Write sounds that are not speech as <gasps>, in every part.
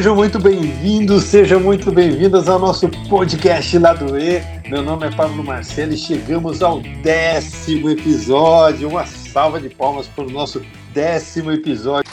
Sejam muito bem-vindos, sejam muito bem-vindas ao nosso podcast Lado E. Meu nome é Pablo Marcelo e chegamos ao décimo episódio. Uma salva de palmas para o nosso décimo episódio.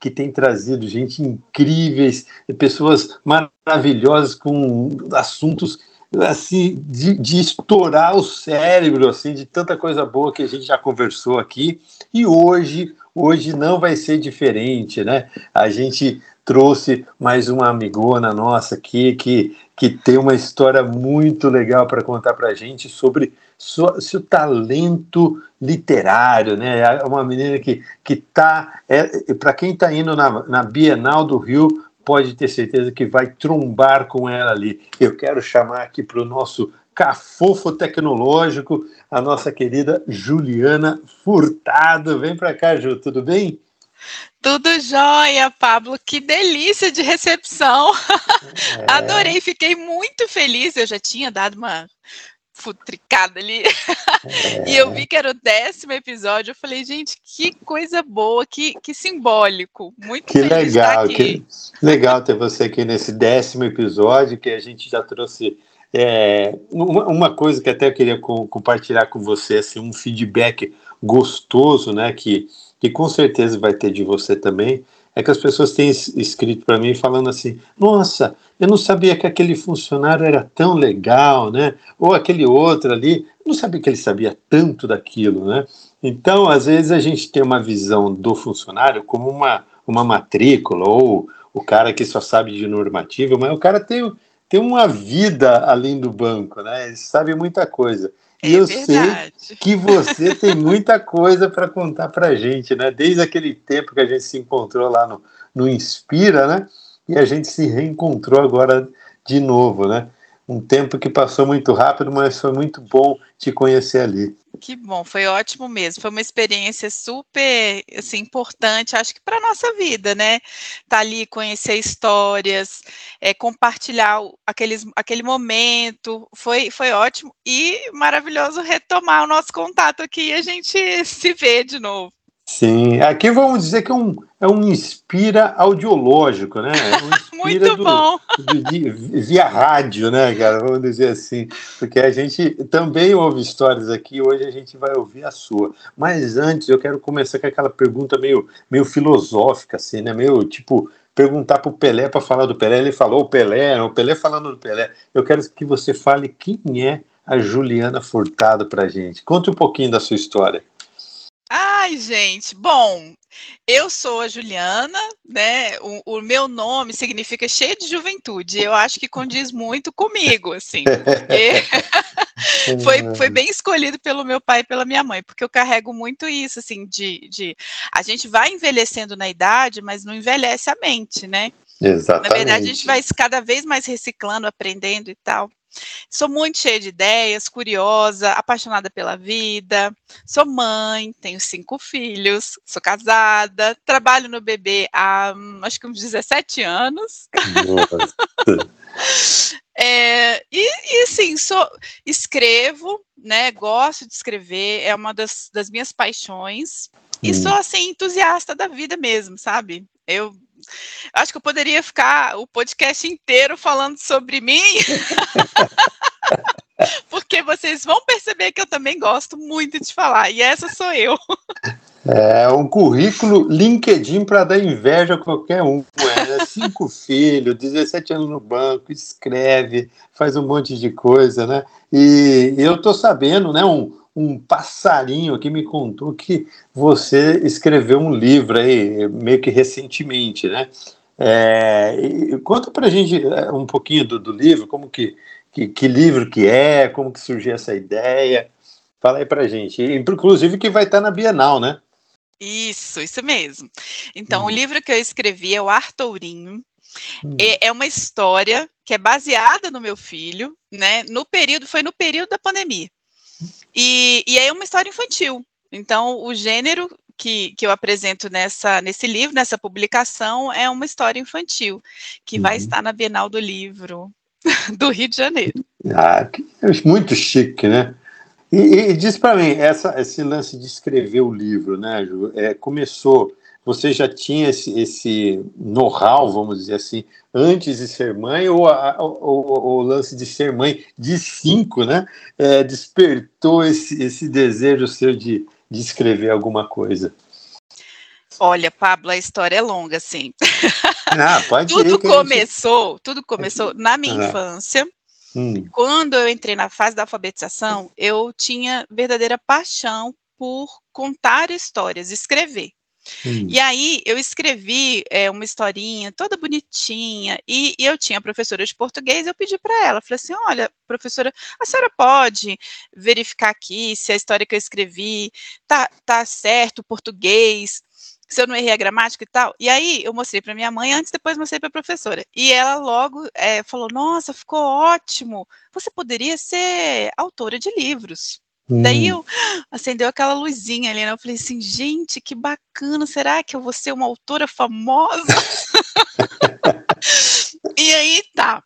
Que tem trazido gente incríveis, pessoas maravilhosas com assuntos assim de, de, estourar o cérebro assim de tanta coisa boa que a gente já conversou aqui. E hoje hoje não vai ser diferente né? A gente trouxe mais uma amigona nossa aqui que que tem uma história muito legal para contar para a gente sobre sua, seu talento literário né? É uma menina que que tá é, para quem está indo na, na Bienal do Rio pode ter certeza que vai trombar com ela ali. Eu quero chamar aqui para o nosso cafofo tecnológico a nossa querida Juliana Furtado. Vem para cá, Ju, tudo bem? Tudo jóia, Pablo. Que delícia de recepção. É. <laughs> Adorei, fiquei muito feliz. Eu já tinha dado uma futricada ali. <laughs> E eu vi que era o décimo episódio. Eu falei, gente, que coisa boa, que, que simbólico. Muito que legal, que legal ter você aqui nesse décimo episódio que a gente já trouxe. É, uma, uma, coisa que até eu queria co compartilhar com você, assim, um feedback gostoso, né, que, que com certeza vai ter de você também, é que as pessoas têm escrito para mim falando assim: nossa, eu não sabia que aquele funcionário era tão legal, né? Ou aquele outro ali, não sabia que ele sabia tanto daquilo, né? Então, às vezes a gente tem uma visão do funcionário como uma, uma matrícula ou o cara que só sabe de normativa, mas o cara tem, tem uma vida além do banco, né? Ele sabe muita coisa. É e eu verdade. sei que você tem muita coisa para contar para a gente, né? Desde aquele tempo que a gente se encontrou lá no, no Inspira, né? E a gente se reencontrou agora de novo, né? Um tempo que passou muito rápido, mas foi muito bom te conhecer ali. Que bom, foi ótimo mesmo. Foi uma experiência super assim, importante, acho que para a nossa vida, né? Tá ali, conhecer histórias, é, compartilhar aqueles, aquele momento. Foi, foi ótimo e maravilhoso retomar o nosso contato aqui e a gente <laughs> se vê de novo. Sim, aqui vamos dizer que é um, é um inspira audiológico, né? É um <laughs> Muito do, bom! Do, de, via rádio, né, cara? Vamos dizer assim. Porque a gente também ouve histórias aqui, hoje a gente vai ouvir a sua. Mas antes, eu quero começar com aquela pergunta meio, meio filosófica, assim, né? Meio tipo, perguntar para o Pelé para falar do Pelé. Ele falou o Pelé, o Pelé falando do Pelé. Eu quero que você fale quem é a Juliana Furtado para gente. Conte um pouquinho da sua história. Ai, gente, bom, eu sou a Juliana, né? O, o, meu nome significa cheio de juventude. Eu acho que condiz muito comigo, assim, porque <laughs> foi, foi bem escolhido pelo meu pai e pela minha mãe, porque eu carrego muito isso, assim, de, de a gente vai envelhecendo na idade, mas não envelhece a mente, né? Exatamente. Na verdade, a gente vai cada vez mais reciclando, aprendendo e tal. Sou muito cheia de ideias, curiosa, apaixonada pela vida. Sou mãe, tenho cinco filhos, sou casada, trabalho no bebê há hum, acho que uns 17 anos. <laughs> é, e, e assim, sou, escrevo, né? Gosto de escrever, é uma das, das minhas paixões. E hum. sou assim, entusiasta da vida mesmo, sabe? Eu Acho que eu poderia ficar o podcast inteiro falando sobre mim. <laughs> Porque vocês vão perceber que eu também gosto muito de falar, e essa sou eu. É um currículo LinkedIn para dar inveja a qualquer um. É, cinco <laughs> filhos, 17 anos no banco, escreve, faz um monte de coisa, né? E eu tô sabendo, né? Um, um passarinho aqui me contou que você escreveu um livro aí, meio que recentemente, né? É, conta para a gente é, um pouquinho do, do livro, como que, que, que, livro que é, como que surgiu essa ideia. Fala aí para a gente. Inclusive que vai estar na Bienal, né? Isso, isso mesmo. Então, hum. o livro que eu escrevi é o Artourinho. Hum. É, é uma história que é baseada no meu filho, né? No período, foi no período da pandemia. E, e é uma história infantil. Então, o gênero que, que eu apresento nessa, nesse livro, nessa publicação, é uma história infantil, que uhum. vai estar na Bienal do Livro <laughs> do Rio de Janeiro. Ah, é muito chique, né? E, e diz para mim, essa, esse lance de escrever o livro, né, Ju, é, começou, você já tinha esse, esse know-how, vamos dizer assim, antes de ser mãe, ou o lance de ser mãe de cinco, né, é, despertou esse, esse desejo seu de, de escrever alguma coisa? Olha, Pablo, a história é longa, sim. <laughs> Ah, pode tudo começou, gente... tudo começou na minha ah. infância. Hum. Quando eu entrei na fase da alfabetização, eu tinha verdadeira paixão por contar histórias, escrever. Hum. E aí eu escrevi é, uma historinha toda bonitinha e, e, eu tinha professora de português. Eu pedi para ela, falei assim: olha, professora, a senhora pode verificar aqui se a história que eu escrevi tá, tá certo, português? se eu não errei a gramática e tal. E aí eu mostrei para minha mãe antes, depois mostrei para a professora. E ela logo é, falou: Nossa, ficou ótimo. Você poderia ser autora de livros. Hum. Daí eu acendeu aquela luzinha ali, né? Eu falei assim, gente, que bacana, será que eu vou ser uma autora famosa? <laughs> e aí tá.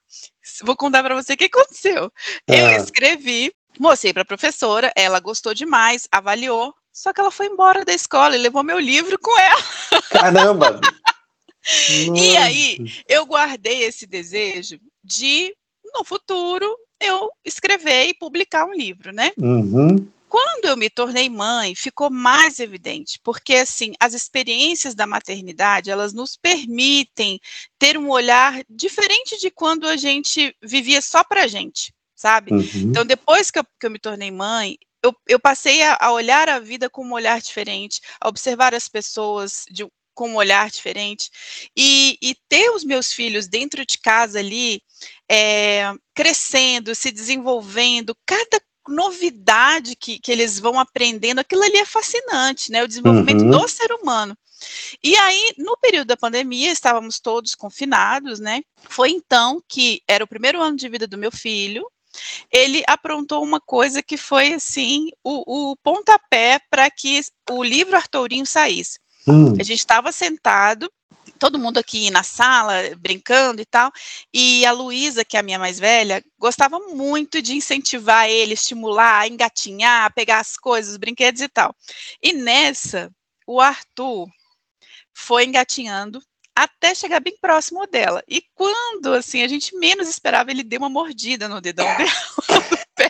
Vou contar para você o que aconteceu. Eu ah. escrevi, mostrei para a professora, ela gostou demais, avaliou, só que ela foi embora da escola e levou meu livro com ela. Caramba! <laughs> e aí, eu guardei esse desejo de, no futuro, eu escrever e publicar um livro, né? Uhum. Quando eu me tornei mãe, ficou mais evidente, porque assim, as experiências da maternidade, elas nos permitem ter um olhar diferente de quando a gente vivia só pra gente, sabe? Uhum. Então, depois que eu, que eu me tornei mãe, eu, eu passei a, a, olhar a vida com um olhar diferente, a observar as pessoas de, com um olhar diferente, e, e ter os meus filhos dentro de casa ali, é, crescendo, se desenvolvendo, cada novidade que, que eles vão aprendendo, aquilo ali é fascinante, né? O desenvolvimento uhum. do ser humano. E aí, no período da pandemia, estávamos todos confinados, né? Foi então que era o primeiro ano de vida do meu filho, ele aprontou uma coisa que foi assim o, o pontapé para que o livro Artourinho saísse. Hum. A gente estava sentado, todo mundo aqui na sala, brincando e tal, e a Luísa, que é a minha mais velha, gostava muito de incentivar ele, estimular, engatinhar, pegar as coisas, os brinquedos e tal. E nessa, o Arthur foi engatinhando até chegar bem próximo dela. E quando, assim, a gente menos esperava, ele deu uma mordida no dedão <laughs> dela.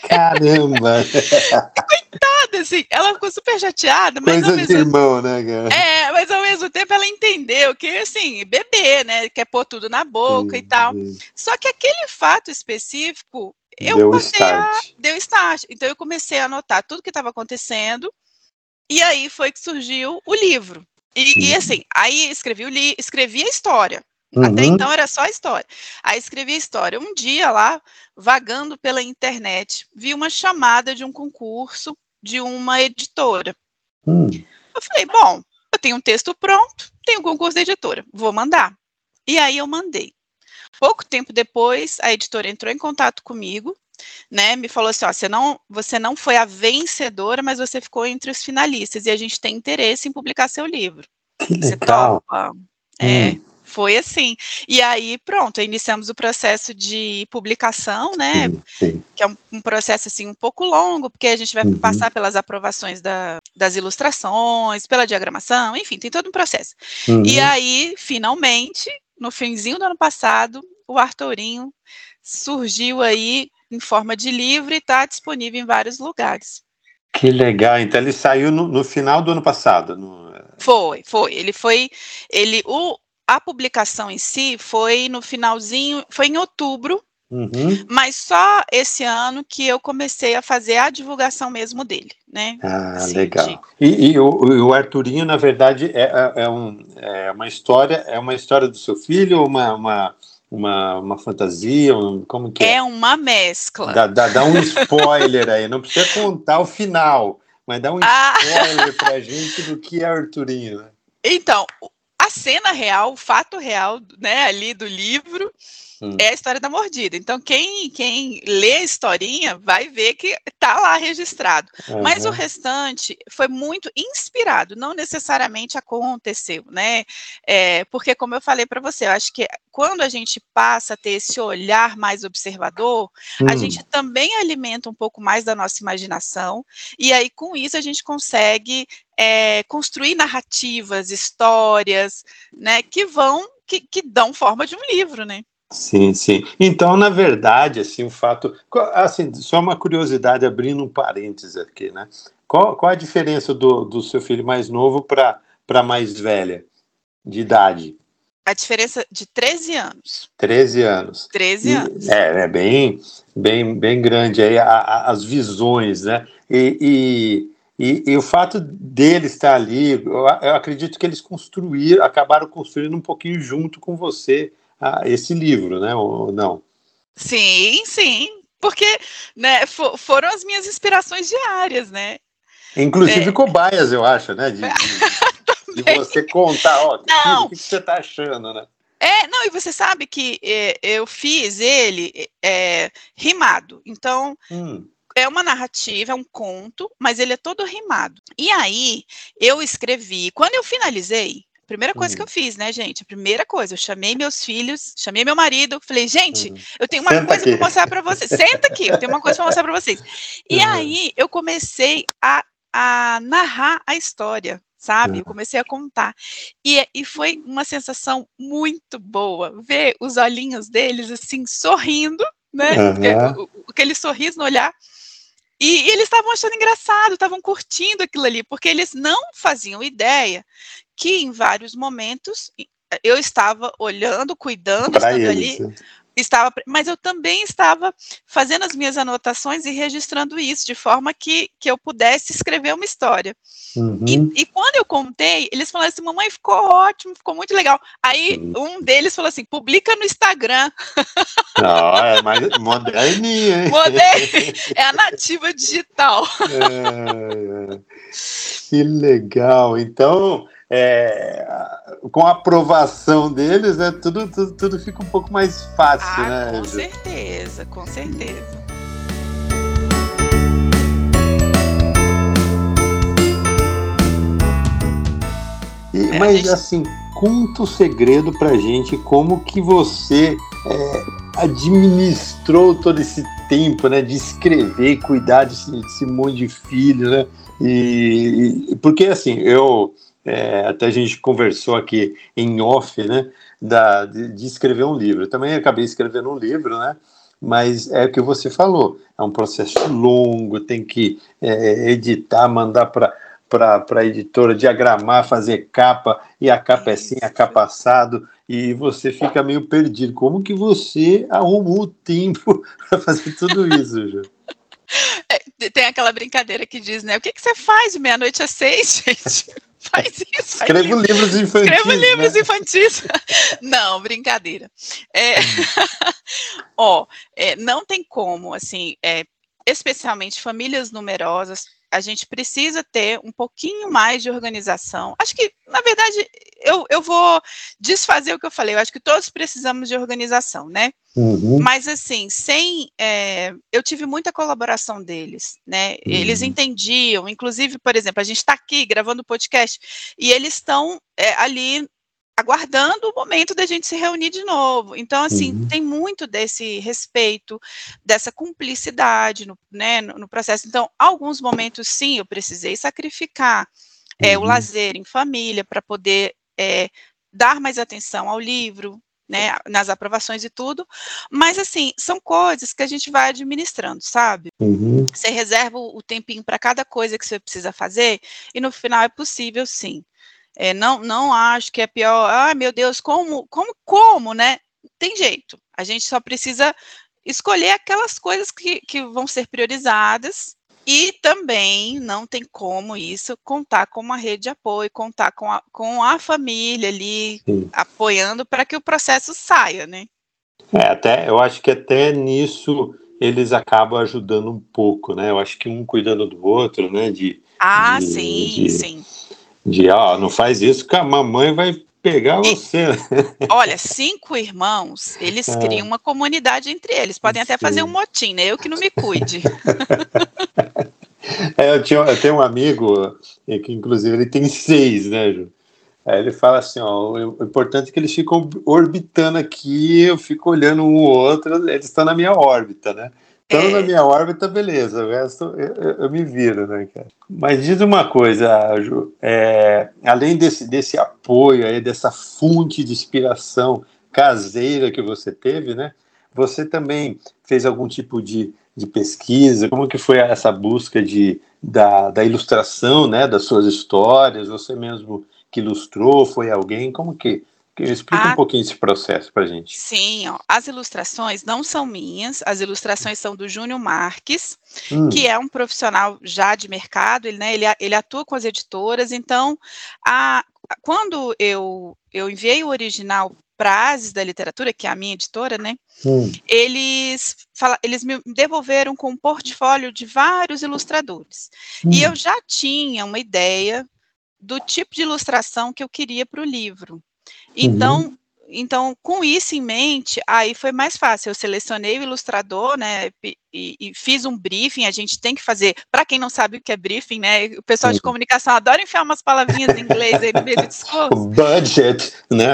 Caramba! <laughs> Coitada, assim, ela ficou super chateada, mas Coisa ao mesmo... de irmão, né, cara? É, mas ao mesmo tempo ela entendeu que, assim, bebê, né, quer pôr tudo na boca sim, e tal. Sim. Só que aquele fato específico, eu deu start. A... Deu start. Então eu comecei a anotar tudo que estava acontecendo, e aí foi que surgiu o livro. E, e, assim, aí escrevi, o li, escrevi a história. Uhum. Até então era só a história. Aí escrevi a história. Um dia lá, vagando pela internet, vi uma chamada de um concurso de uma editora. Uhum. Eu falei, bom, eu tenho um texto pronto, tenho um concurso de editora, vou mandar. E aí eu mandei. Pouco tempo depois, a editora entrou em contato comigo né, me falou assim, ó, você não, você não foi a vencedora, mas você ficou entre os finalistas e a gente tem interesse em publicar seu livro. Que legal. É, hum. Foi assim. E aí, pronto, iniciamos o processo de publicação, né, sim, sim. que é um, um, processo, assim, um pouco longo, porque a gente vai uhum. passar pelas aprovações da, das ilustrações, pela diagramação, enfim, tem todo um processo. Uhum. E aí, finalmente, no finzinho do ano passado, o Arturinho surgiu aí em forma de livro e está disponível em vários lugares. Que legal! Então ele saiu no, no final do ano passado. No... Foi, foi. Ele foi, ele o a publicação em si foi no finalzinho, foi em outubro, uhum. mas só esse ano que eu comecei a fazer a divulgação mesmo dele, né? Ah, assim, legal. De... E, e o, o, Arturinho, na verdade, é, é, é, um, é uma história, é uma história do seu filho, uma, uma uma, uma fantasia? Um, como que é? É uma mescla. Dá, dá, dá um spoiler aí, não precisa contar o final, mas dá um ah. spoiler pra gente do que é Arturinho, né? Então, a cena real, o fato real, né, ali do livro, hum. é a história da mordida. Então, quem, quem lê a historinha vai ver que tá lá registrado. Uhum. Mas o restante foi muito inspirado, não necessariamente aconteceu, né? É, porque, como eu falei para você, eu acho que quando a gente passa a ter esse olhar mais observador, hum. a gente também alimenta um pouco mais da nossa imaginação, e aí com isso a gente consegue é, construir narrativas, histórias, né, que vão, que, que dão forma de um livro, né? Sim, sim. Então, na verdade, assim, o fato, assim, só uma curiosidade, abrindo um parênteses aqui, né? Qual, qual a diferença do, do seu filho mais novo para para mais velha de idade? A diferença de 13 anos. 13 anos. 13 anos. é, é bem, bem, bem grande aí a, a, as visões, né? E, e, e, o fato dele estar ali, eu, eu, acredito que eles construíram, acabaram construindo um pouquinho junto com você a, esse livro, né? Ou não? Sim, sim. Porque né, for, foram as minhas inspirações diárias, né? Inclusive é. cobaias, eu acho, né? De, de... <laughs> de você contar, ó, o que, que você está achando, né? É, não, e você sabe que é, eu fiz ele é, rimado, então hum. É uma narrativa, é um conto, mas ele é todo rimado. E aí eu escrevi, quando eu finalizei, primeira coisa hum. que eu fiz, né, gente? A primeira coisa, eu chamei meus filhos, chamei meu marido, falei, gente, hum. eu tenho uma Senta coisa para mostrar para vocês. Senta aqui, eu tenho uma coisa para mostrar para vocês. E uhum. aí eu comecei a, a narrar a história sabe? Eu comecei a contar. E, e foi uma sensação muito boa ver os olhinhos deles assim sorrindo, né? Uhum. Aquele sorriso no olhar. E, e eles estavam achando engraçado, estavam curtindo aquilo ali, porque eles não faziam ideia que em vários momentos eu estava olhando, cuidando, pra estando eles. ali estava, mas eu também estava fazendo as minhas anotações e registrando isso, de forma que, que eu pudesse escrever uma história. Uhum. E, e, quando eu contei, eles falaram assim: mamãe, ficou ótimo, ficou muito legal. Aí uhum. um deles falou assim: publica no Instagram. <laughs> É mais moderninha, hein? Moderninha. É a nativa digital. <laughs> É, é. Que legal. Então é, com a aprovação deles, né, tudo, tudo, tudo fica um pouco mais fácil, ah, né? Com certeza, com certeza. E, é, mas gente... assim, conta o segredo pra gente como que você é, administrou todo esse tempo, né, de escrever, cuidar desse, desse monte de filho, né? E, e porque assim, eu é, até a gente conversou aqui em off, né, da, de, de, escrever um livro. Eu também acabei escrevendo um livro, né, mas é o que você falou, é um processo longo, tem que é, editar, mandar para para a editora diagramar, fazer capa, e a capa é assim, a capa assado, e você fica meio perdido. Como que você arrumou o tempo <laughs> para fazer tudo isso, Ju? É, tem aquela brincadeira que diz, né? O que, que você faz de meia-noite às seis, <laughs> gente? <laughs> faz isso. Escrevo faz livros infantis. Escrevo livros né? infantis. <laughs> Não, brincadeira. É, <laughs> ó, é, não tem como, assim, é, especialmente famílias numerosas, a gente precisa ter um pouquinho mais de organização. Acho que, na verdade, eu, eu vou desfazer o que eu falei. Eu acho que todos precisamos de organização, né? Uhum. Mas, assim, sem. É, eu tive muita colaboração deles, né? Uhum. Eles entendiam. Inclusive, por exemplo, a gente está aqui gravando o podcast e eles estão é, ali aguardando o momento da gente se reunir de novo. Então, assim, uhum. tem muito desse respeito, dessa cumplicidade no, né, no, no, processo. Então, alguns momentos, sim, eu precisei sacrificar uhum. é, o uhum. lazer em família para poder é, dar mais atenção ao livro, né, nas aprovações e tudo, mas assim, são coisas que a gente vai administrando, sabe? Uhum. Você reserva o tempinho para cada coisa que você precisa fazer e no final é possível sim. É, não, não acho que é pior. Ah, meu Deus, como, como, como, né? Tem jeito. A gente só precisa escolher aquelas coisas que, que vão ser priorizadas e também não tem como isso contar com uma rede de apoio, contar com a, com a família ali Sim. apoiando para que o processo saia, né? É, até eu acho que até nisso eles acabam ajudando um pouco, né? Eu acho que um cuidando do outro, né? De, ah, de, sim, de, sim de, ó, não faz isso que a mamãe vai pegar você. <laughs> Olha, cinco irmãos, eles é. criam uma comunidade entre eles. Podem até Sim. fazer um motim, né? Eu que não me cuide. <laughs> É, eu, tinha, eu tenho um amigo que, inclusive, ele tem seis, né, Ju? Aí ele fala assim, ó, o importante é que eles ficam orbitando aqui, eu fico olhando um ou outro, eles estão na minha órbita, né? Estão é. na minha órbita, beleza, o resto eu, eu, eu, me viro, né, cara? Mas diz uma coisa, Ju, é, além desse, desse apoio aí, dessa fonte de inspiração caseira que você teve, né? Você também fez algum tipo de, de pesquisa? Como que foi essa busca de, da, da ilustração, né, das suas histórias? Você mesmo que ilustrou? Foi alguém? Como que? Explica a... um pouquinho esse processo para gente. Sim, ó, as ilustrações não são minhas, as ilustrações são do Júnior Marques, hum. que é um profissional já de mercado, ele, né, ele, ele atua com as editoras, então, a, quando eu, eu enviei o original para Ases da Literatura, que é a minha editora, né, hum. eles, fala, eles me devolveram com um portfólio de vários ilustradores, hum. e eu já tinha uma ideia do tipo de ilustração que eu queria para o livro. Então, uhum. então, com isso em mente, aí foi mais fácil. Eu selecionei o ilustrador, né, e, e fiz um briefing. A gente tem que fazer. Para quem não sabe o que é briefing, né, o pessoal de comunicação adora enfiar umas palavrinhas em inglês aí no meio do <laughs> discurso. Budget, né?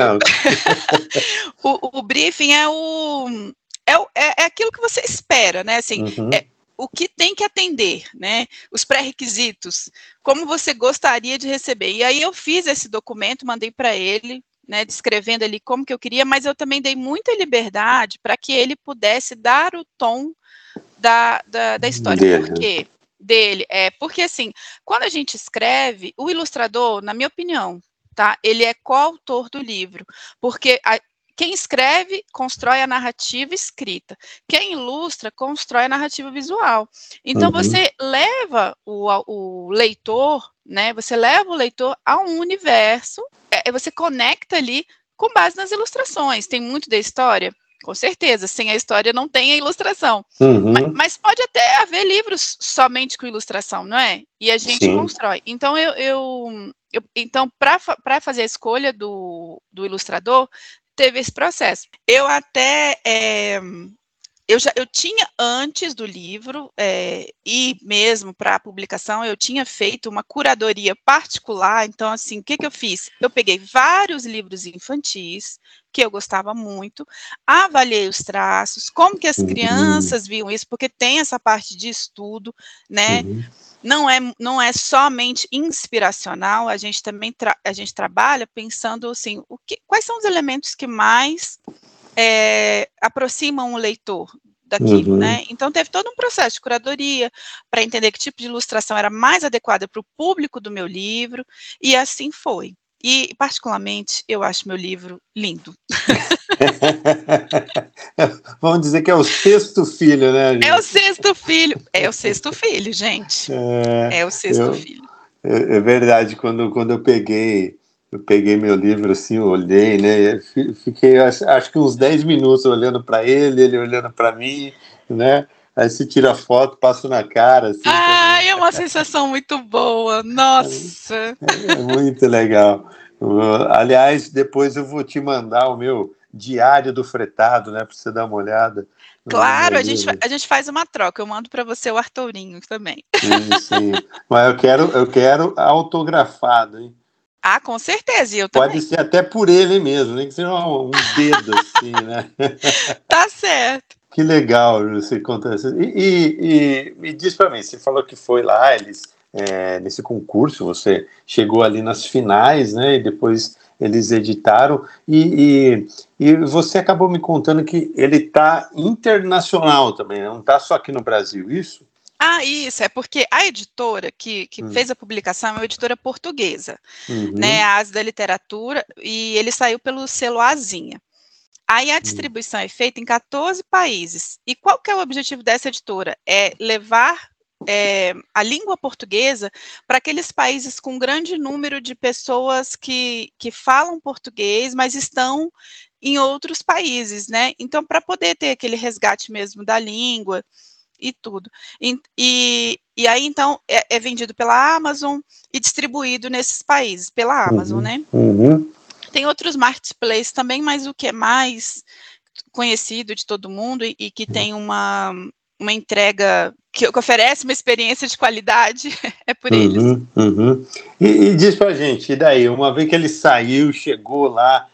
<laughs> o, o, briefing é o é, é, é, aquilo que você espera, né? Assim, uhum. é, o que tem que atender, né? Os pré-requisitos, como você gostaria de receber. E aí eu fiz esse documento, mandei para ele, né, descrevendo ali como que eu queria, mas eu também dei muita liberdade para que ele pudesse dar o tom da, da, da história. Dele. Por quê? Dele. É, porque assim, quando a gente escreve, o ilustrador, na minha opinião, tá? Ele é coautor do livro, porque a, quem escreve constrói a narrativa escrita. Quem ilustra constrói a narrativa visual. Então uhum. você leva o, o, leitor, né? Você leva o leitor a um universo. É, você conecta ali com base nas ilustrações. Tem muito da história. Com certeza, sem a história não tem a ilustração. Uhum. Mas, mas, pode até haver livros somente com ilustração, não é? E a gente Sim. constrói. Então, eu, eu, eu então para fazer a escolha do, do ilustrador, teve esse processo. Eu até é, eu já eu tinha antes do livro é, e mesmo para a publicação eu tinha feito uma curadoria particular. Então assim, o que que eu fiz? Eu peguei vários livros infantis que eu gostava muito, avaliei os traços, como que as uhum. crianças viam isso, porque tem essa parte de estudo, né? Uhum não é, não é somente inspiracional, a gente também a gente trabalha pensando assim, o que, quais são os elementos que mais é, aproximam o leitor daquilo, uhum. né? Então teve todo um processo de curadoria para entender que tipo de ilustração era mais adequada para o público do meu livro, e assim foi. E, particularmente, eu acho meu livro lindo. <laughs> Vamos dizer que é o sexto filho, né? Gente? É o sexto filho. É o sexto <laughs> filho, gente. É, é o sexto eu, filho. É, é, verdade, quando, quando eu peguei, eu peguei meu livro assim, olhei, né? Fiquei acho, acho que uns 10 minutos olhando para ele, ele olhando para mim, né? Aí se tira foto, passa na cara. Assim, ah, é uma sensação muito boa. Nossa! É, é muito legal. Aliás, depois eu vou te mandar o meu diário do fretado, né, para você dar uma olhada. Claro, a gente, a gente faz uma troca. Eu mando para você o Arturinho também. Sim, sim. Mas eu quero, eu quero autografado, hein? Ah, com certeza. Eu Pode também. ser até por ele mesmo, nem que seja um, dedo assim, né? <laughs> Tá certo. Que legal você conta isso. E, e, e me diz para mim, você falou que foi lá, eles é, nesse concurso, você chegou ali nas finais, né? E depois eles editaram e, e, e você acabou me contando que ele está internacional também, né? não está só aqui no Brasil, isso? Ah, isso, é porque a editora que, que hum. fez a publicação é uma editora portuguesa, uhum. né, a Asa da Literatura, e ele saiu pelo selo Azinha. Aí a hum. distribuição uhum. é feita em 14 países. E qual que é o objetivo dessa editora? É levar é, a língua portuguesa para aqueles países com grande número de pessoas que, que falam português, mas estão em outros países, né? Então, para poder ter aquele resgate mesmo da língua e tudo. E, e, e aí, então, é, é, vendido pela Amazon e distribuído nesses países, pela Amazon, uhum, né? Uhum. Tem outros marketplaces também, mas o que é mais conhecido de todo mundo e, e que tem uma, uma entrega que, que, oferece uma experiência de qualidade <laughs> é por uhum, eles. Uhum. E, e diz pra gente, e daí, uma vez que ele saiu, chegou lá,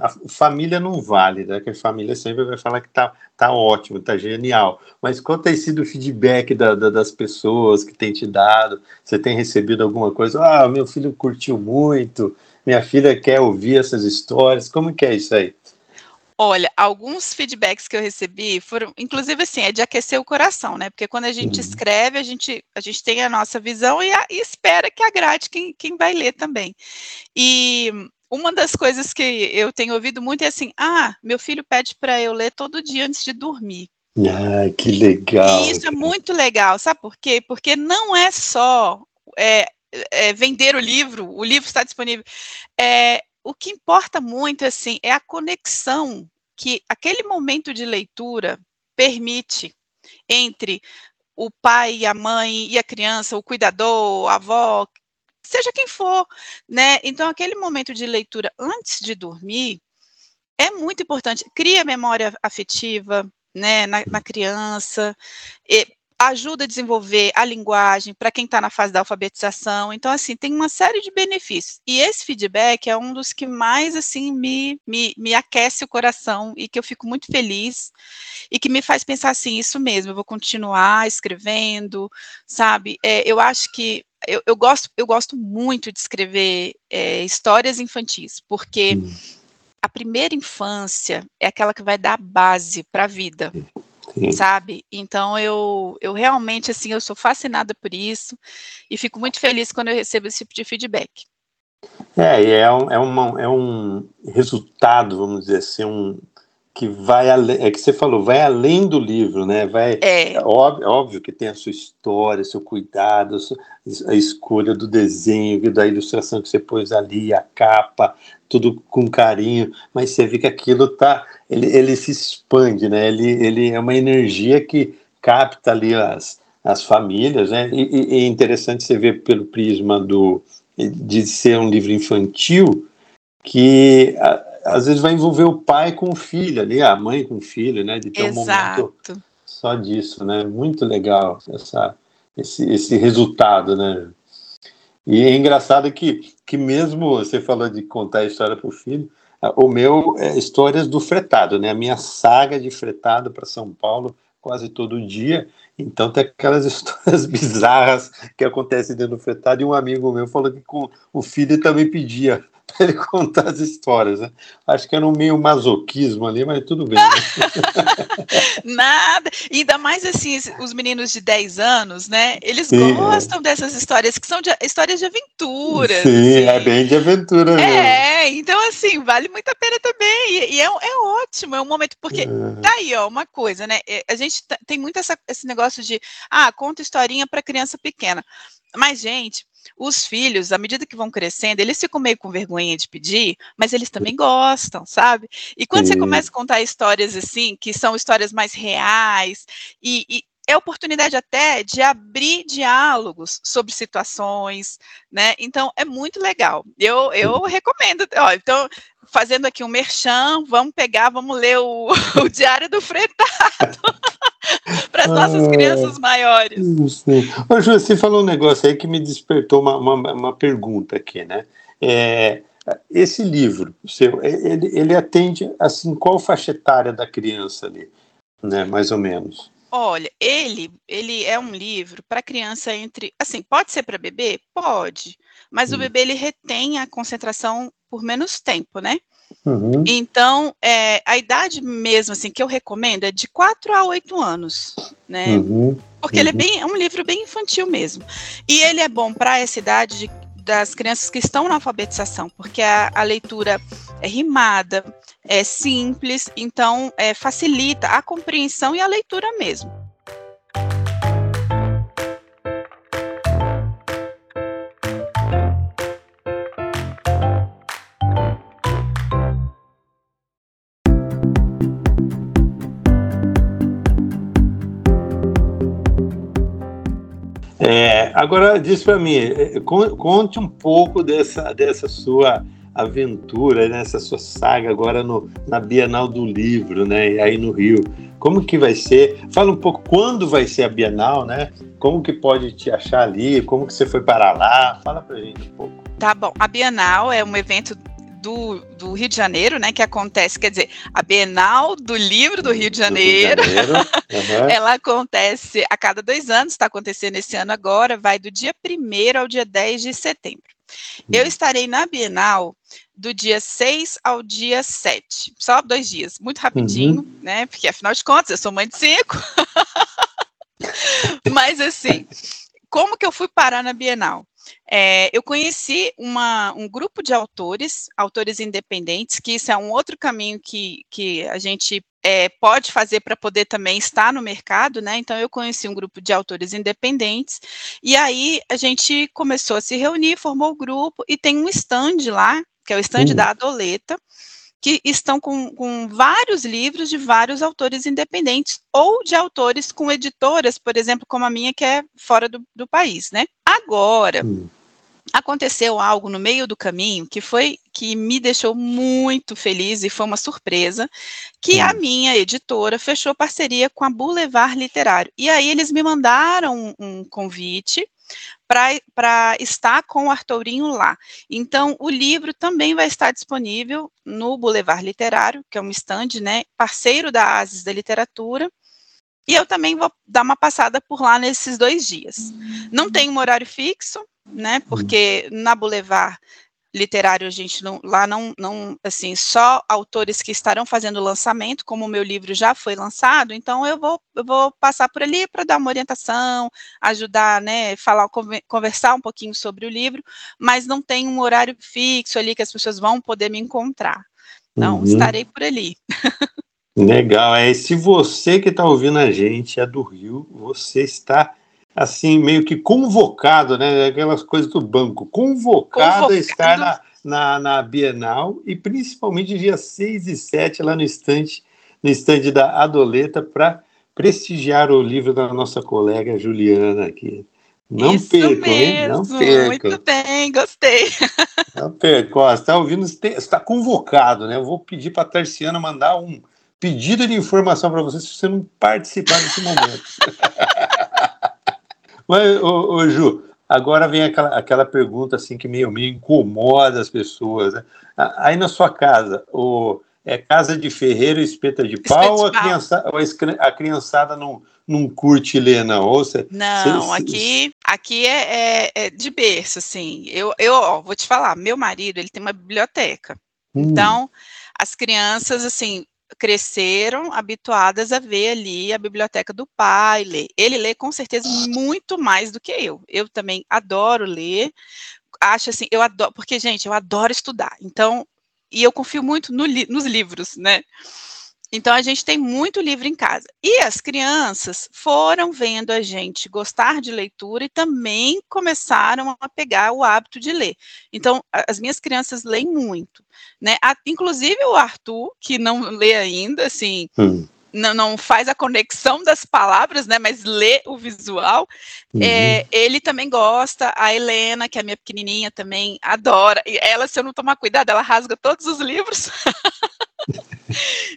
a família não vale, né? Que a família sempre vai falar que tá, tá ótimo, tá genial. Mas quanto tem sido o feedback da, da, das pessoas que tem te dado? Você tem recebido alguma coisa? Ah, meu filho curtiu muito, minha filha quer ouvir essas histórias. Como que é isso aí? Olha, alguns feedbacks que eu recebi foram, inclusive assim, é de aquecer o coração, né? Porque quando a gente uhum. escreve, a gente, a gente tem a nossa visão e, a, e espera que agrade quem, quem vai ler também. E uma das coisas que eu tenho ouvido muito é assim: ah, meu filho pede para eu ler todo dia antes de dormir. Ah, que legal. E isso é muito legal, sabe por quê? Porque não é só é, é, vender o livro, o livro está disponível. É, o que importa muito assim é a conexão que aquele momento de leitura permite entre o pai e a mãe e a criança, o cuidador, a avó, seja quem for, né? Então, aquele momento de leitura antes de dormir é muito importante. Cria memória afetiva, né, na, na criança, ajuda a desenvolver a linguagem para quem está na fase da alfabetização. Então, assim, tem uma série de benefícios. E esse feedback é um dos que mais, assim, me, me, me aquece o coração e que eu fico muito feliz e que me faz pensar assim, isso mesmo, eu vou continuar escrevendo, sabe? É, eu acho que eu, eu, gosto, eu gosto muito de escrever é, histórias infantis, porque hum. a primeira infância é aquela que vai dar base para a vida. Sim. Sabe? Então eu, eu realmente assim eu sou fascinada por isso e fico muito feliz quando eu recebo esse tipo de feedback. É, e é um, é, uma, é um resultado, vamos dizer assim, um, que vai além, é que você falou, vai além do livro, né? Vai, é. é óbvio, óbvio, que tem a sua história, seu cuidado, a escolha do desenho, da ilustração que você pôs ali, a capa, tudo com carinho, mas você vê que aquilo tá, ele, ele se expande, né? Ele, ele é uma energia que capta ali as, as famílias, né? E, e é interessante você ver pelo prisma do de ser um livro infantil que às vezes vai envolver o pai com o filho ali, a mãe com o filho, né? De ter Exato. um momento só disso, né? Muito legal essa, esse, esse resultado, né? E é engraçado que, que mesmo você falou de contar a história para o filho, o meu é histórias do fretado, né? A minha saga de fretado para São Paulo quase todo dia. Então tem aquelas <laughs> histórias bizarras que acontecem dentro do fretado. E um amigo meu falou que com o filho também pedia <laughs> ele contar as histórias. Né? Acho que era um meio masoquismo ali, mas tudo bem. Né? <laughs> Nada. E ainda mais assim, os meninos de 10 anos, né? Eles Sim, gostam é. dessas histórias, que são de, histórias de aventura. Sim, assim. é bem de aventura mesmo. É, então assim, vale muito a pena também. E, e é, é, ótimo, é um momento, porque é. tá aí, ó, uma coisa, né? É, a gente tem muito essa, esse negócio de, ah, conta historinha para criança pequena. Mas, gente, os filhos, à medida que vão crescendo, eles ficam meio com vergonha de pedir, mas eles também gostam, sabe? E quando Sim. você começa a contar histórias assim, que são histórias mais reais, e, e é oportunidade até de abrir diálogos sobre situações, né? Então é muito legal. Eu, eu recomendo. Ó, então, fazendo aqui um merchan, vamos pegar, vamos ler o, <laughs> o Diário do Fretado. <laughs> para as nossas ah, crianças maiores. Sim. Ô, Ju, você falou um negócio aí que me despertou uma, uma, uma pergunta aqui, né? É, esse livro, seu, ele, ele atende, assim, qual faixa etária da criança ali, né, mais ou menos? Olha, ele, ele é um livro para criança entre, assim, pode ser para bebê? Pode, mas hum. o bebê ele retém a concentração por menos tempo, né? Uhum. Então, é, a idade mesmo assim que eu recomendo é de 4 a 8 anos, né? Uhum. Porque ele é uhum. bem é um livro bem infantil mesmo. E ele é bom para essa idade de, das crianças que estão na alfabetização, porque a, a leitura é rimada, é simples, então é, facilita a compreensão e a leitura mesmo. É, agora, diz para mim, é, conte um pouco dessa, dessa sua aventura, nessa sua saga agora no, na Bienal do Livro, né? Aí no Rio. Como que vai ser? Fala um pouco quando vai ser a Bienal, né? Como que pode te achar ali? Como que você foi para lá? Fala pra gente um pouco. Tá bom. A Bienal é um evento do, do, Rio de Janeiro, né, que acontece, quer dizer, a Bienal do Livro do Rio de Janeiro, Rio de Janeiro. Uhum. ela acontece a cada dois anos, está acontecendo esse ano agora, vai do dia 1 ao dia 10 de setembro. Eu hum. estarei na Bienal do dia 6 ao dia 7, só dois dias, muito rapidinho, uhum. né, porque afinal de contas, eu sou mãe de cinco. <laughs> Mas assim, como que eu fui parar na Bienal? É, eu conheci uma, um grupo de autores, autores independentes, que isso é um outro caminho que, que a gente é, pode fazer para poder também estar no mercado, né? Então, eu conheci um grupo de autores independentes, e aí a gente começou a se reunir, formou o grupo, e tem um stand lá, que é o stand uhum. da Adoleta, que estão com, com, vários livros de vários autores independentes ou de autores com editoras, por exemplo, como a minha, que é fora do, do país, né? Agora, hum. aconteceu algo no meio do caminho que foi que me deixou muito feliz e foi uma surpresa, que hum. a minha editora fechou parceria com a Boulevard Literário. E aí eles me mandaram um, um convite para estar com o Arturinho lá. Então, o livro também vai estar disponível no Boulevard Literário, que é um stand, né, parceiro da Asis da Literatura, e eu também vou dar uma passada por lá nesses dois dias. Não tem um horário fixo, né, porque na Boulevard literário, a gente não, lá não, não, assim, só autores que estarão fazendo lançamento, como o meu livro já foi lançado, então eu vou, eu vou passar por ali para dar uma orientação, ajudar, né, falar, conversar um pouquinho sobre o livro, mas não tem um horário fixo ali que as pessoas vão poder me encontrar. Então, uhum. estarei por ali. Legal, é, se você que está ouvindo a gente é do Rio, você está assim, meio que convocado, né? Aquelas coisas do banco, convocado, convocado. a estar na, na, na, Bienal e principalmente dia 6 e 7 lá no estande, no estande da Adoleta para prestigiar o livro da nossa colega Juliana aqui. Não Isso percam, hein? Não percam. Muito bem, gostei. Não percam. Está ouvindo, está convocado, né? Eu vou pedir para a Tarciana mandar um pedido de informação para você se você não participar desse momento. <laughs> Mas, ô, ô, Ju, agora vem aquela, aquela pergunta assim que meio, meio incomoda as pessoas. Né? Aí na sua casa, o, é casa de ferreiro espeta de pau ou, a, criança, ou a criançada não, não curte ler, não? Ou você, não, você, aqui, aqui é, é, é, de berço, assim. Eu, eu ó, vou te falar, meu marido, ele tem uma biblioteca. Hum. Então, as crianças, assim, cresceram habituadas a ver ali a biblioteca do pai, ler. Ele lê com certeza muito mais do que eu. Eu também adoro ler. Acho assim, eu adoro, porque gente, eu adoro estudar. Então, e eu confio muito no nos livros, né? Então a gente tem muito livro em casa. E as crianças foram vendo a gente gostar de leitura e também começaram a pegar o hábito de ler. Então as minhas crianças leem muito, né? A, inclusive o Arthur, que não lê ainda, assim, hum. não, não, faz a conexão das palavras, né? Mas lê o visual. Uhum. É, ele também gosta. A Helena, que é a minha pequenininha, também adora. E ela, se eu não tomar cuidado, ela rasga todos os livros. <laughs>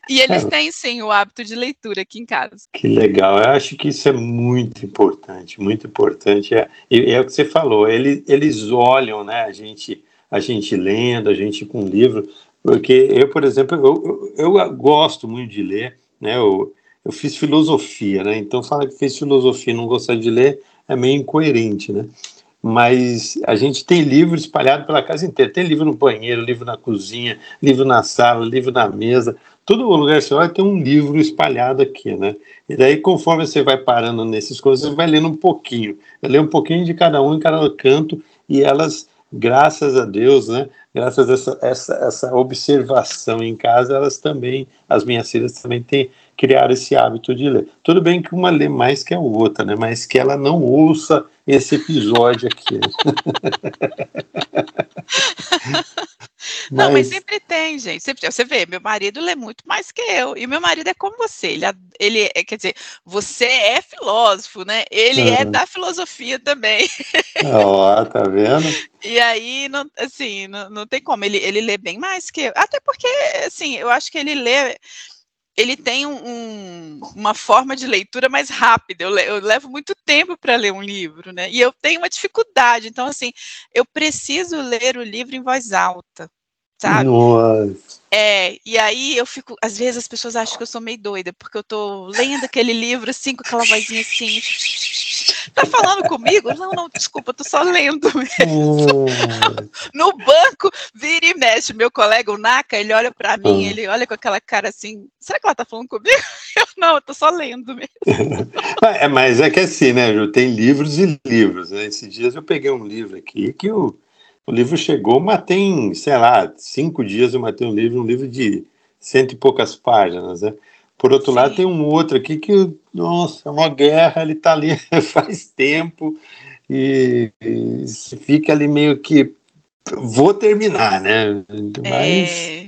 e eles têm sim o hábito de leitura aqui em casa. Que legal, eu acho que isso é muito importante, muito importante. É, é o que você falou, eles, eles olham, né, a gente, a gente lendo, a gente com livro, porque eu, por exemplo, eu, eu, eu gosto muito de ler, né, eu, eu fiz filosofia, né, então fala que fez filosofia e não gostar de ler é meio incoerente, né mas a gente tem livro espalhado pela casa inteira. Tem livro no banheiro, livro na cozinha, livro na sala, livro na mesa. Todo lugar que você olha tem um livro espalhado aqui, né? E daí, conforme você vai parando nessas coisas, você vai lendo um pouquinho. Vai ler um pouquinho de cada um em cada canto, e elas, graças a Deus, né? Graças a essa, essa, essa observação em casa, elas também, as minhas filhas também têm criar esse hábito de ler. Tudo bem que uma lê mais que a outra, né? Mas que ela não ouça esse episódio aqui. <laughs> Não, mas sempre tem, gente. Sempre, você vê, meu marido lê muito mais que eu. E meu marido é como você. Ele, ele é, quer dizer, você é filósofo, né? Ele uhum. é da filosofia também. <laughs> Ó, oh, tá vendo? E aí, não, assim, não, não tem como. Ele, ele lê bem mais que eu. Até porque, assim, eu acho que ele lê ele tem um, uma forma de leitura mais rápida. Eu, eu levo muito tempo para ler um livro, né? E eu tenho uma dificuldade. Então, assim, eu preciso ler o livro em voz alta sabe? Nossa. É, e aí eu fico, às vezes as pessoas acham que eu sou meio doida, porque eu tô lendo aquele livro assim, com aquela vozinha assim. Tá falando comigo? Não, não, desculpa, eu tô só lendo mesmo. no banco, vira e mexe. Meu colega, o Naka, ele olha para mim, ele olha com aquela cara assim, será que ela tá falando comigo? <laughs> Eu, não, eu tô só lendo mesmo. é, mas é que assim, né, Ju, tem livros e livros, né? Esses dias eu peguei um livro aqui que eu o livro chegou, mas tem, sei lá, cinco dias eu matei um livro, um livro de cento e poucas páginas, né? Por outro Sim. lado, tem um outro aqui que, nossa, é uma guerra, ele está ali <laughs> faz tempo e, e fica ali meio que vou terminar, né? Mas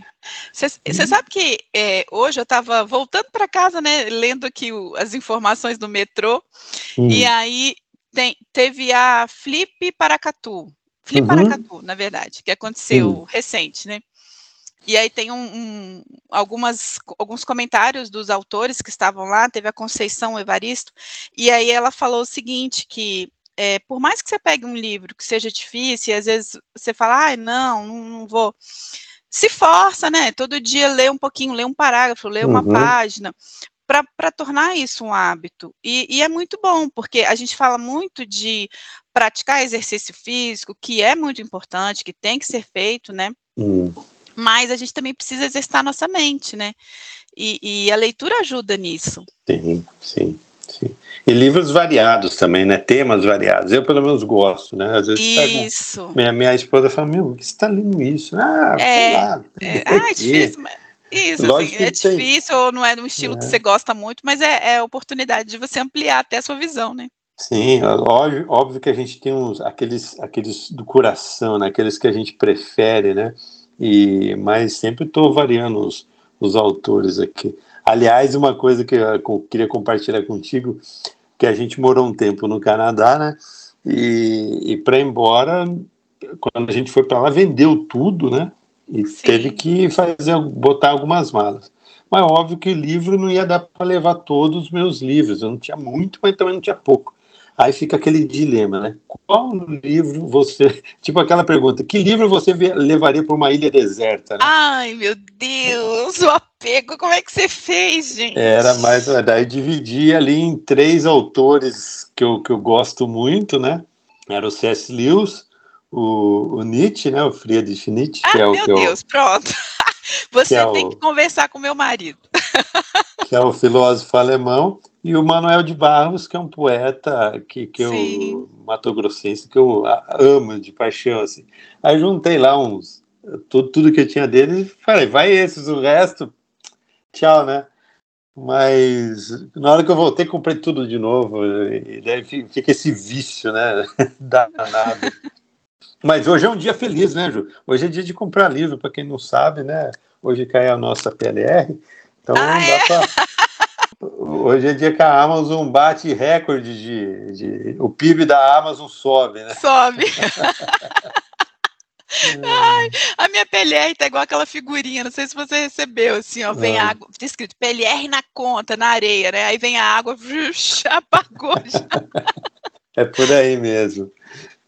você é... sabe que é, hoje eu estava voltando para casa, né, lendo aqui o, as informações do metrô, hum. e aí tem, teve a Flip Paracatu, Felipe uhum. Paracatu, na verdade, que aconteceu uhum. recente, né? E aí tem um, um, algumas, alguns comentários dos autores que estavam lá, teve a Conceição Evaristo, e aí ela falou o seguinte, que é, por mais que você pegue um livro que seja difícil, e às vezes você fala, ai, não, não vou, se força, né, todo dia lê um pouquinho, lê um parágrafo, lê uma uhum. página, para tornar isso um hábito. E, e, é muito bom, porque a gente fala muito de praticar exercício físico, que é muito importante, que tem que ser feito, né? Hum. Mas a gente também precisa exercitar nossa mente, né? E, e, a leitura ajuda nisso. Sim, sim, sim. E livros variados também, né? Temas variados. Eu, pelo menos, gosto, né? Às vezes isso. Pego, minha, minha esposa fala, meu, que você está lendo isso? Ah, é, lá, é, ah, é difícil, mas isso, assim, é difícil, ou não é um estilo é. que você gosta muito, mas é, é oportunidade de você ampliar até a sua visão, né? Sim, óbvio, óbvio que a gente tem uns, aqueles, aqueles do coração, né? aqueles que a gente prefere, né? E, mas sempre estou variando os, os autores aqui. Aliás, uma coisa que eu queria compartilhar contigo, que a gente morou um tempo no Canadá, né? E, e para ir embora, quando a gente foi para lá, vendeu tudo, né? E Sim. teve que fazer, botar algumas malas. Mas óbvio que livro não ia dar para levar todos os meus livros. Eu não tinha muito, mas também não tinha pouco. Aí fica aquele dilema, né? Qual livro você. <laughs> Tipo aquela pergunta: que livro você levaria para uma ilha deserta? Né? Ai, meu Deus, o apego, como é que você fez, gente? Era mais. Daí dividi ali em três autores que eu, que eu gosto muito, né? Era o C.S. Lewis, o, o Nietzsche, né? O Friedrich Nietzsche. Ah, que é o, meu que Deus, pronto. <laughs> Você que tem é o, que conversar com meu marido. <laughs> Que é o filósofo alemão. E o Manuel de Barros, que é um poeta que, que eu, Mato Grossense, que eu amo de paixão, assim. Aí juntei lá uns, tudo, tudo que eu tinha dele e falei, vai esses, o resto, tchau, né? Mas na hora que eu voltei, comprei tudo de novo, e daí fica esse vício, né? <laughs> Danado. Mas hoje é um dia feliz, né, Ju? Hoje é dia de comprar livro, para quem não sabe, né? Hoje cai a nossa PLR, então ah, dá é? para. Hoje é dia que a Amazon bate recorde de, de, O PIB da Amazon sobe, né? Sobe. <laughs> <laughs> Ai, a minha PLR tá igual aquela figurinha, não sei se você recebeu, assim, ó, vem é. água, tá escrito PLR na conta, na areia, né? Aí vem a água, <laughs> apagou já. É por aí mesmo.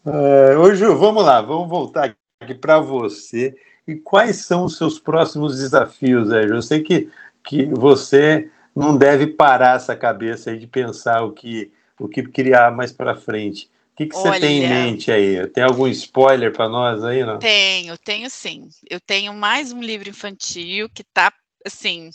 Uh, ô Ju, vamos lá, vamos voltar aqui para você. E quais são os seus próximos desafios, é, Ju? Eu sei que, que você não deve parar essa cabeça aí de pensar o que, o que criar mais para frente. O que, que Olha, você tem em mente aí? Tem algum spoiler para nós aí? Não? Tenho, tenho sim. Eu tenho mais um livro infantil que está assim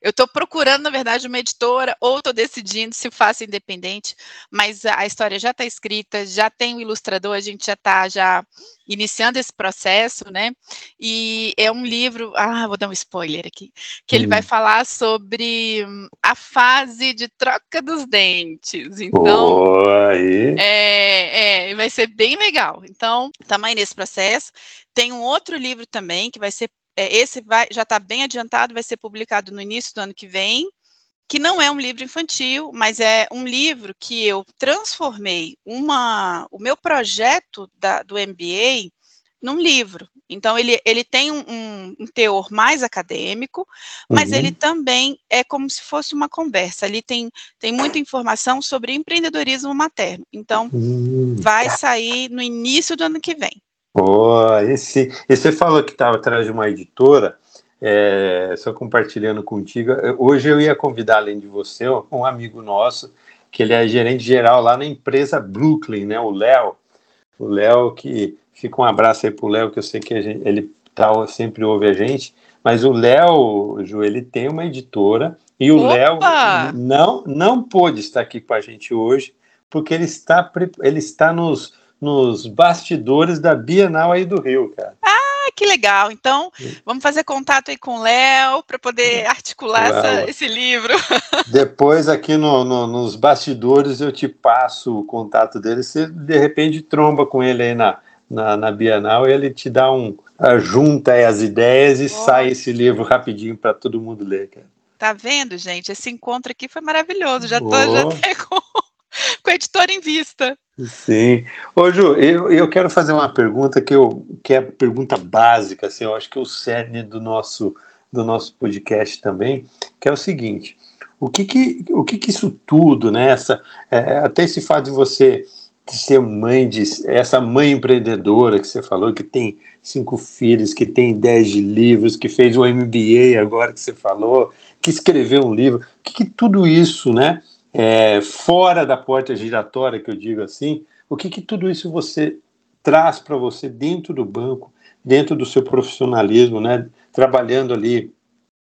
eu estou procurando, na verdade, uma editora, ou estou decidindo se faço independente, mas a, a história já está escrita, já tem o ilustrador, a gente já está já iniciando esse processo, né? E é um livro, ah, vou dar um spoiler aqui, que ele vai hum. falar sobre a fase de troca dos dentes. Então, é, é, vai ser bem legal. Então, também nesse processo. Tem um outro livro também que vai ser é, esse vai, já está bem adiantado, vai ser publicado no início do ano que vem, que não é um livro infantil, mas é um livro que eu transformei uma, o meu projeto da, do MBA num livro. Então, ele, ele tem um, um teor mais acadêmico, mas uhum. ele também é como se fosse uma conversa. Ali tem, tem muita informação sobre empreendedorismo materno. Então, uhum. vai sair no início do ano que vem. Oh, esse, esse você falou que estava atrás de uma editora, é, só compartilhando contigo. Hoje eu ia convidar, além de você, um amigo nosso, que ele é gerente geral lá na empresa Brooklyn, né? O Léo. O Léo, que fica um abraço aí pro Léo, que eu sei que gente, ele tá, sempre ouve a gente. Mas o Léo, Ju, ele tem uma editora e o Léo não, não pôde estar aqui com a gente hoje, porque ele está, ele está nos nos bastidores da Bienal aí do Rio, cara. Ah, que legal. Então, vamos fazer contato aí com o Léo para poder articular essa, esse livro. <laughs> Depois, aqui no, no, nos bastidores, eu te passo o contato dele. Você, de repente, tromba com ele aí na, na, na Bienal e ele te dá um. junta aí as ideias e oh. sai esse livro rapidinho para todo mundo ler, cara. Tá vendo, gente? Esse encontro aqui foi maravilhoso. Já tô, oh. já até <laughs> com, com a editora em vista. Sim. Ô, Ju, eu, eu quero fazer uma pergunta que, eu, que é a pergunta básica, assim, eu acho que é o cerne do nosso, do nosso podcast também, que é o seguinte, o que que, o que, que isso tudo, né, essa, é, até esse fato de você ser mãe, de, essa mãe empreendedora que você falou, que tem cinco filhos, que tem dez de livros, que fez o MBA agora que você falou, que escreveu um livro, o que, que tudo isso, né, é, fora da porta giratória, que eu digo assim, o que, que tudo isso você traz para você dentro do banco, dentro do seu profissionalismo, né, trabalhando ali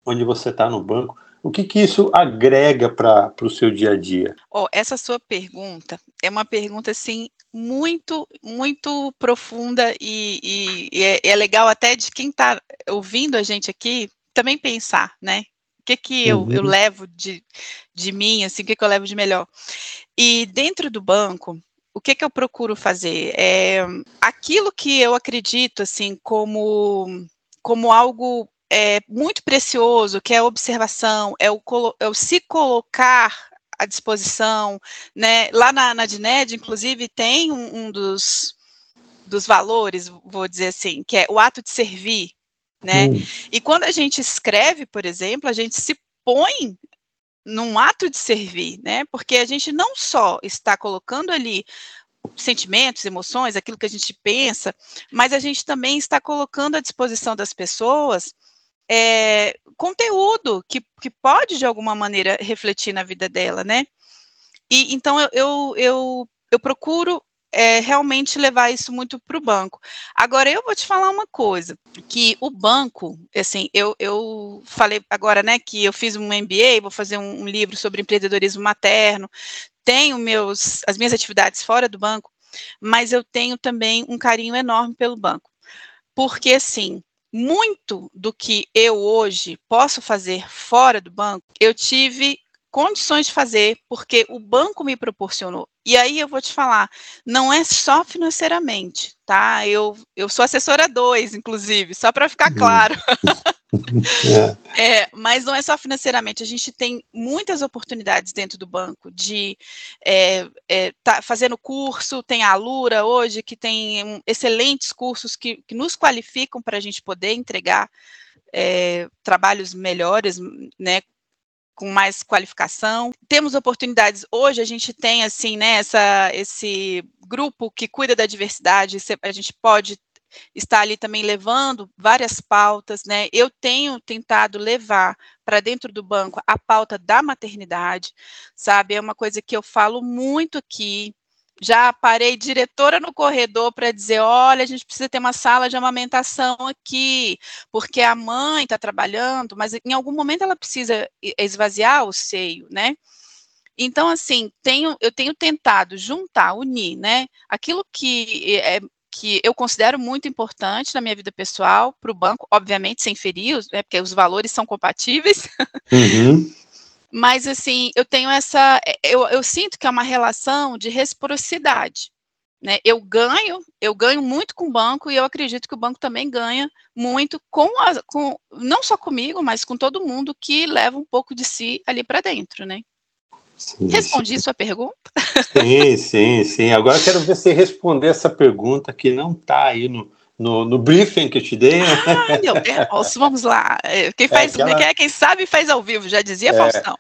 onde você está no banco, o que, que isso agrega para o seu dia a dia? Oh, essa sua pergunta é uma pergunta assim muito, muito profunda e, e, e é, é legal até de quem está ouvindo a gente aqui também pensar, né? Que, que eu, eu levo de, de mim, assim, o que, que eu levo de melhor. E dentro do banco, o que, que eu procuro fazer? É, aquilo que eu acredito, assim, como, como algo é, muito precioso, que é a observação, é o, é o se colocar à disposição, né? Lá na, na DINED, inclusive, tem um, um dos, dos valores, vou dizer assim, que é o ato de servir, né? Hum. E quando a gente escreve, por exemplo, a gente se põe num ato de servir, né? Porque a gente não só está colocando ali sentimentos, emoções, aquilo que a gente pensa, mas a gente também está colocando à disposição das pessoas é, conteúdo que, que pode de alguma maneira refletir na vida dela, né? E então eu, eu, eu, eu procuro é, realmente levar isso muito para o banco. Agora, eu vou te falar uma coisa, que o banco, assim, eu, eu falei agora, né, que eu fiz um MBA, vou fazer um, um livro sobre empreendedorismo materno, tenho meus, as minhas atividades fora do banco, mas eu tenho também um carinho enorme pelo banco. Porque, assim, muito do que eu hoje posso fazer fora do banco, eu tive condições de fazer, porque o banco me proporcionou. E aí eu vou te falar, não é só financeiramente, tá? Eu, eu sou assessora 2, inclusive, só para ficar uhum. claro. <laughs> é. mas não é só financeiramente, a gente tem muitas oportunidades dentro do banco de é, é, tá fazendo curso, tem a Alura hoje, que tem excelentes cursos que, que nos qualificam para a gente poder entregar é, trabalhos melhores, né, com mais qualificação. Temos oportunidades, hoje a gente tem, assim, né, essa, esse grupo que cuida da diversidade, a gente pode estar ali também levando várias pautas, né? Eu tenho tentado levar para dentro do banco a pauta da maternidade, sabe? É uma coisa que eu falo muito aqui, já parei diretora no corredor para dizer: olha, a gente precisa ter uma sala de amamentação aqui, porque a mãe está trabalhando, mas em algum momento ela precisa esvaziar o seio, né? Então, assim, tenho, eu tenho tentado juntar, unir, né? Aquilo que é, que eu considero muito importante na minha vida pessoal para o banco, obviamente sem ferir, né, porque os valores são compatíveis. Uhum. <laughs> Mas assim, eu tenho essa, eu, eu sinto que é uma relação de reciprocidade. Né? Eu ganho, eu ganho muito com o banco e eu acredito que o banco também ganha muito com, a, com não só comigo, mas com todo mundo que leva um pouco de si ali para dentro, né? Sim, Respondi sim. sua pergunta? Sim, sim, sim. Agora quero ver você responder essa pergunta que não está aí no, no, no, briefing que eu te dei. Ah, meu Deus, vamos lá. É, quem faz, é aquela... quem sabe faz ao vivo, já dizia é, Faustão.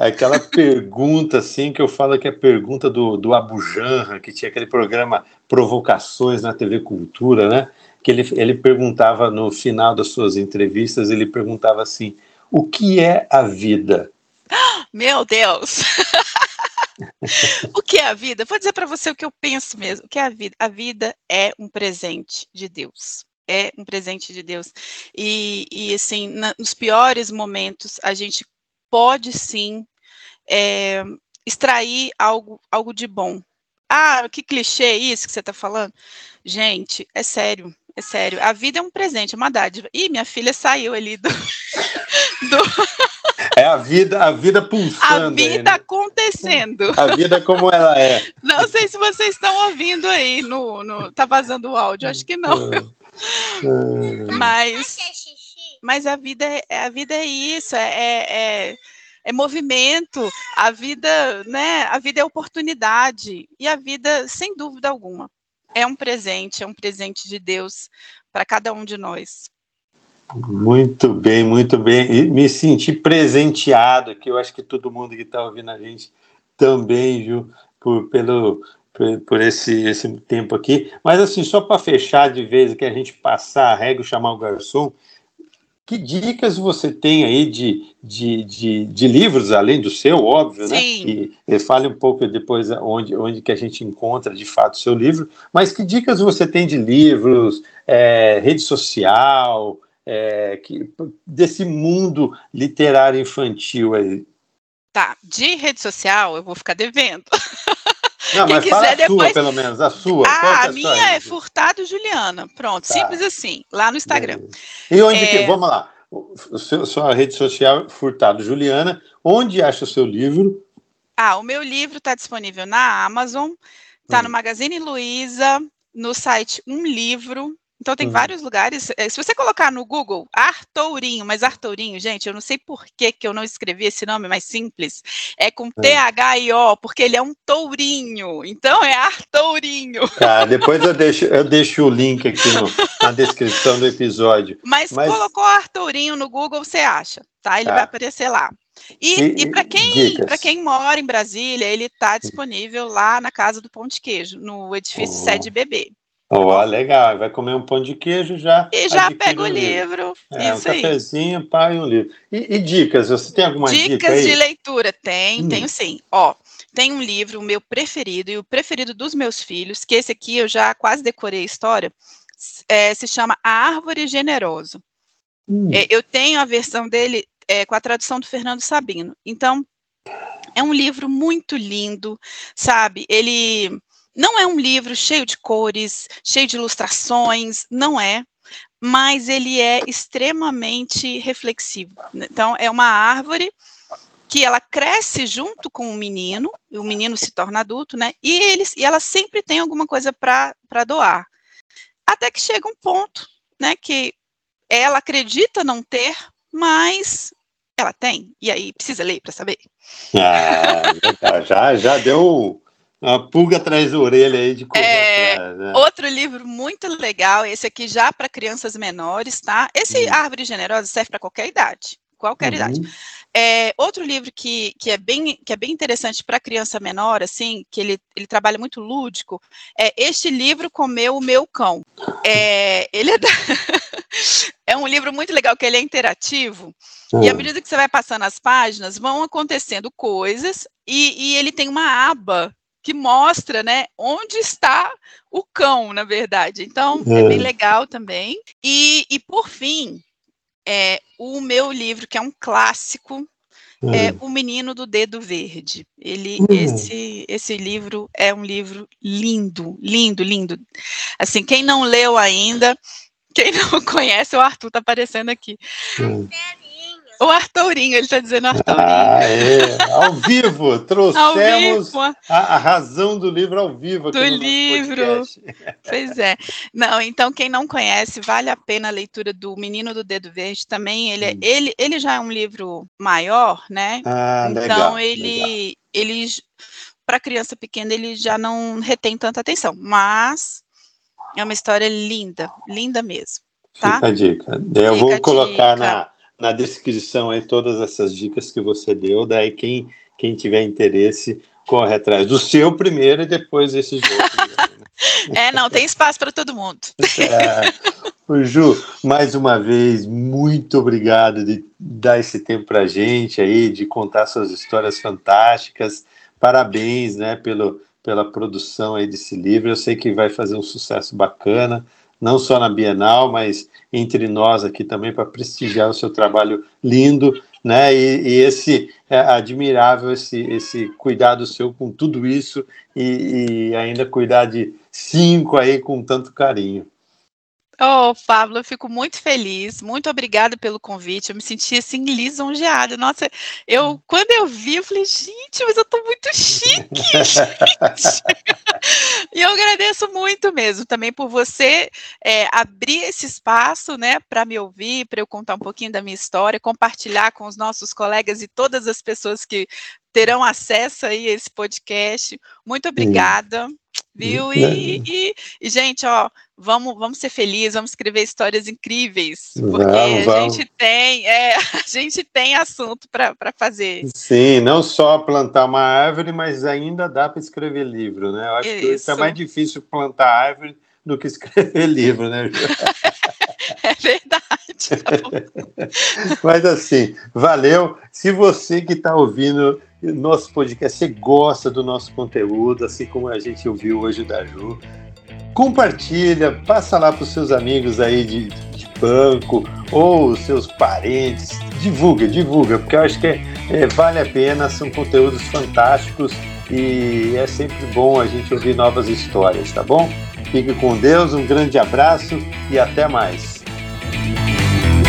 É aquela pergunta, assim, que eu falo que é a pergunta do, do Abu Janra, que tinha aquele programa Provocações na TV Cultura, né? Que ele, ele perguntava no final das suas entrevistas, ele perguntava assim, o que é a vida? <gasps> Meu Deus! <laughs> o que é a vida? Vou dizer para você o que eu penso mesmo. O que é a vida? A vida é um presente de Deus. É um presente de Deus. E, e assim, na, nos piores momentos, a gente pode sim é, extrair algo, algo de bom. Ah, que clichê isso que você está falando? Gente, é sério, é sério. A vida é um presente, é uma dádiva. Ih, minha filha saiu ali do. <laughs> do... É a vida, a vida pulsando. A vida aí, né? acontecendo. A vida como ela é. Não sei se vocês estão ouvindo aí no, no tá vazando o áudio, acho que não. É. <laughs> Mas mas a vida é a vida é isso, é, é, é, é movimento, a vida, né? A vida é oportunidade e a vida, sem dúvida alguma, é um presente, é um presente de Deus para cada um de nós. Muito bem, muito bem. E me senti presenteado, que eu acho que todo mundo que está ouvindo a gente também, viu, por, pelo, por, por, esse, esse tempo aqui. Mas assim, só para fechar de vez que a gente passar a regra chamar o garçom, que dicas você tem aí de, de, de, de livros, além do seu, óbvio, né? Sim. né? E, fale um pouco depois onde, onde que a gente encontra de fato o seu livro, mas que dicas você tem de livros, é, rede social, é, que, desse mundo literário infantil aí? Tá, de rede social eu vou ficar devendo. <laughs> Não, Quem mas quiser, fala a depois... sua, pelo menos, a sua. Ah, é a minha é Furtado Juliana. Pronto, tá. simples assim, lá no Instagram. E onde é... que, vamos lá, seu, sua rede social Furtado Juliana, onde acha o seu livro? Ah, o meu livro está disponível na Amazon, está hum. no Magazine Luiza, no site Um Livro, então tem uhum. vários lugares. Eh, se você colocar no Google Artourinho, mas Artourinho, gente, eu não sei por que, que eu não escrevi esse nome mais simples. É com é. T-H-I-O, porque ele é um tourinho. Então é Artourinho. Tá, depois eu deixo, eu deixo o link aqui no, na descrição do episódio. Mas, mas, colocou Artourinho no Google, você acha, tá? Ele tá. vai aparecer lá. E, e, e para quem, quem mora em Brasília, ele está disponível lá na Casa do Pão de Queijo, no edifício oh. Sede Bebê. Oh, legal, vai comer um pão de queijo já. E já pega o livro. É, Isso um aí. cafezinho, pai e um livro. E, e, dicas, você tem alguma dicas dica Dicas de leitura, tem, hum. tenho sim. Ó, tem um livro, o meu preferido, e o preferido dos meus filhos, que esse aqui eu já quase decorei a história, é, se chama A Árvore Generosa. Hum. É, eu tenho a versão dele é, com a tradução do Fernando Sabino. Então, é um livro muito lindo, sabe? Ele não é um livro cheio de cores, cheio de ilustrações, não é, mas ele é extremamente reflexivo. Então, é uma árvore que ela cresce junto com o menino, e o menino se torna adulto, né? E, eles, e ela sempre tem alguma coisa para doar. Até que chega um ponto, né, que ela acredita não ter, mas ela tem, e aí precisa ler para saber. Ah, já, já deu uma pulga atrás da orelha aí de coisa. É, atrás, né? Outro livro muito legal, esse aqui já para crianças menores, tá? Esse hum. Árvore Generosa serve para qualquer idade, qualquer uhum. idade. É, outro livro que, que, é bem, que é bem interessante para criança menor, assim, que ele, ele trabalha muito lúdico, é Este Livro Comeu o Meu Cão. É, ele é, da... <laughs> é um livro muito legal, que ele é interativo, uhum. e à hum. medida que você vai passando as páginas, vão acontecendo coisas, e, e ele tem uma aba que mostra, né, onde está o cão, na verdade. Então, é, é bem legal também. E, e por fim, é, o meu livro, que é um clássico, é hum. O Menino do Dedo Verde. Ele, hum. esse, esse livro é um livro lindo, lindo, lindo. Assim, quem não leu ainda, quem não <laughs> conhece, o Arthur tá aparecendo aqui. Hum. O Arturinho, ele está dizendo Arturinho. Ah, é. Ao vivo, <laughs> trouxemos ao vivo. A, a, razão do livro ao vivo. do livro. <laughs> Pois é. Não, então, quem não conhece, vale a pena a leitura do Menino do Dedo Verde também. Ele, hum. ele, ele já é um livro maior, né? Ah, então, legal, ele, legal. ele para criança pequena, ele já não retém tanta atenção. Mas é uma história linda, linda mesmo. Tá? Fica a dica. Eu Fica vou colocar dica. na na descrição aí todas essas dicas que você deu, daí quem, quem tiver interesse corre atrás do seu primeiro e depois esses outros. <laughs> é, não, tem espaço para todo mundo. É. Ju, mais uma vez, muito obrigado de dar esse tempo para a gente aí, de contar suas histórias fantásticas. Parabéns, né, pelo, pela produção aí desse livro. Eu sei que vai fazer um sucesso bacana não só na Bienal, mas entre nós aqui também para prestigiar o seu trabalho lindo, né? E, e esse é admirável esse esse cuidado seu com tudo isso e, e ainda cuidar de cinco aí com tanto carinho. Oh, Pablo, eu fico muito feliz, muito obrigada pelo convite. Eu me senti assim lisonjeada. Nossa, eu hum. quando eu vi, eu falei, gente, mas eu tô muito chique. <laughs> e eu agradeço muito mesmo também por você é, abrir esse espaço, né, para me ouvir, para eu contar um pouquinho da minha história, compartilhar com os nossos colegas e todas as pessoas que terão acesso aí a esse podcast. Muito obrigada. Sim viu? E, e, e, gente, ó, vamos, vamos ser felizes, vamos escrever histórias incríveis, porque vamos, vamos. a gente tem, é, <laughs> a gente tem assunto para fazer. Sim, não só plantar uma árvore, mas ainda dá para escrever livro, né? Eu acho Isso. que é mais difícil plantar árvore do que <laughs> escrever livro, né? <laughs> é verdade. <laughs> Mas assim, valeu. Se você que está ouvindo nosso podcast, você gosta do nosso conteúdo, assim como a gente ouviu hoje da Ju, compartilha, passa lá para os seus amigos aí de, de, banco ou os seus parentes, divulga, divulga, porque eu acho que é, é, vale a pena, são conteúdos fantásticos e é sempre bom a gente ouvir novas histórias, tá bom? Fique com Deus, um grande abraço e até mais.